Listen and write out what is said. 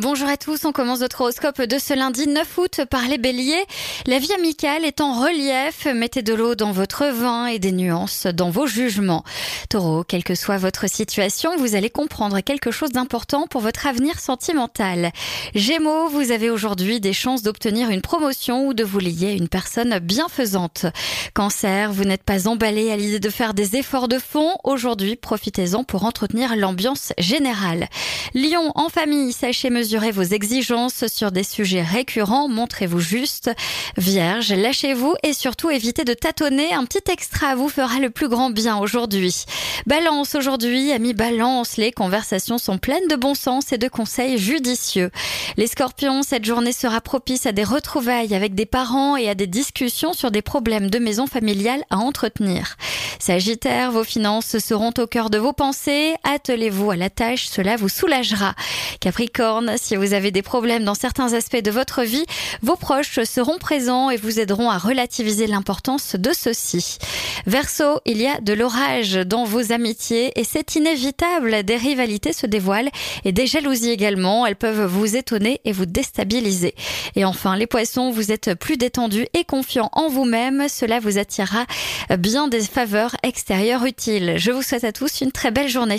Bonjour à tous, on commence notre horoscope de ce lundi 9 août par les béliers. La vie amicale est en relief, mettez de l'eau dans votre vin et des nuances dans vos jugements. Taureau, quelle que soit votre situation, vous allez comprendre quelque chose d'important pour votre avenir sentimental. Gémeaux, vous avez aujourd'hui des chances d'obtenir une promotion ou de vous lier à une personne bienfaisante. Cancer, vous n'êtes pas emballé à l'idée de faire des efforts de fond. Aujourd'hui, profitez-en pour entretenir l'ambiance générale. Lion, en famille, sachez mesurez vos exigences sur des sujets récurrents, montrez-vous juste. Vierge, lâchez-vous et surtout évitez de tâtonner. Un petit extra vous fera le plus grand bien aujourd'hui. Balance aujourd'hui, amis Balance, les conversations sont pleines de bon sens et de conseils judicieux. Les scorpions, cette journée sera propice à des retrouvailles avec des parents et à des discussions sur des problèmes de maison familiale à entretenir. Sagittaire, vos finances seront au cœur de vos pensées. Attelez-vous à la tâche, cela vous soulagera. Capricorne, si vous avez des problèmes dans certains aspects de votre vie, vos proches seront présents et vous aideront à relativiser l'importance de ceux-ci. Verseau, il y a de l'orage dans vos amitiés et c'est inévitable. Des rivalités se dévoilent et des jalousies également. Elles peuvent vous étonner et vous déstabiliser. Et enfin, les poissons, vous êtes plus détendus et confiants en vous-même. Cela vous attirera bien des faveurs extérieures utiles. Je vous souhaite à tous une très belle journée.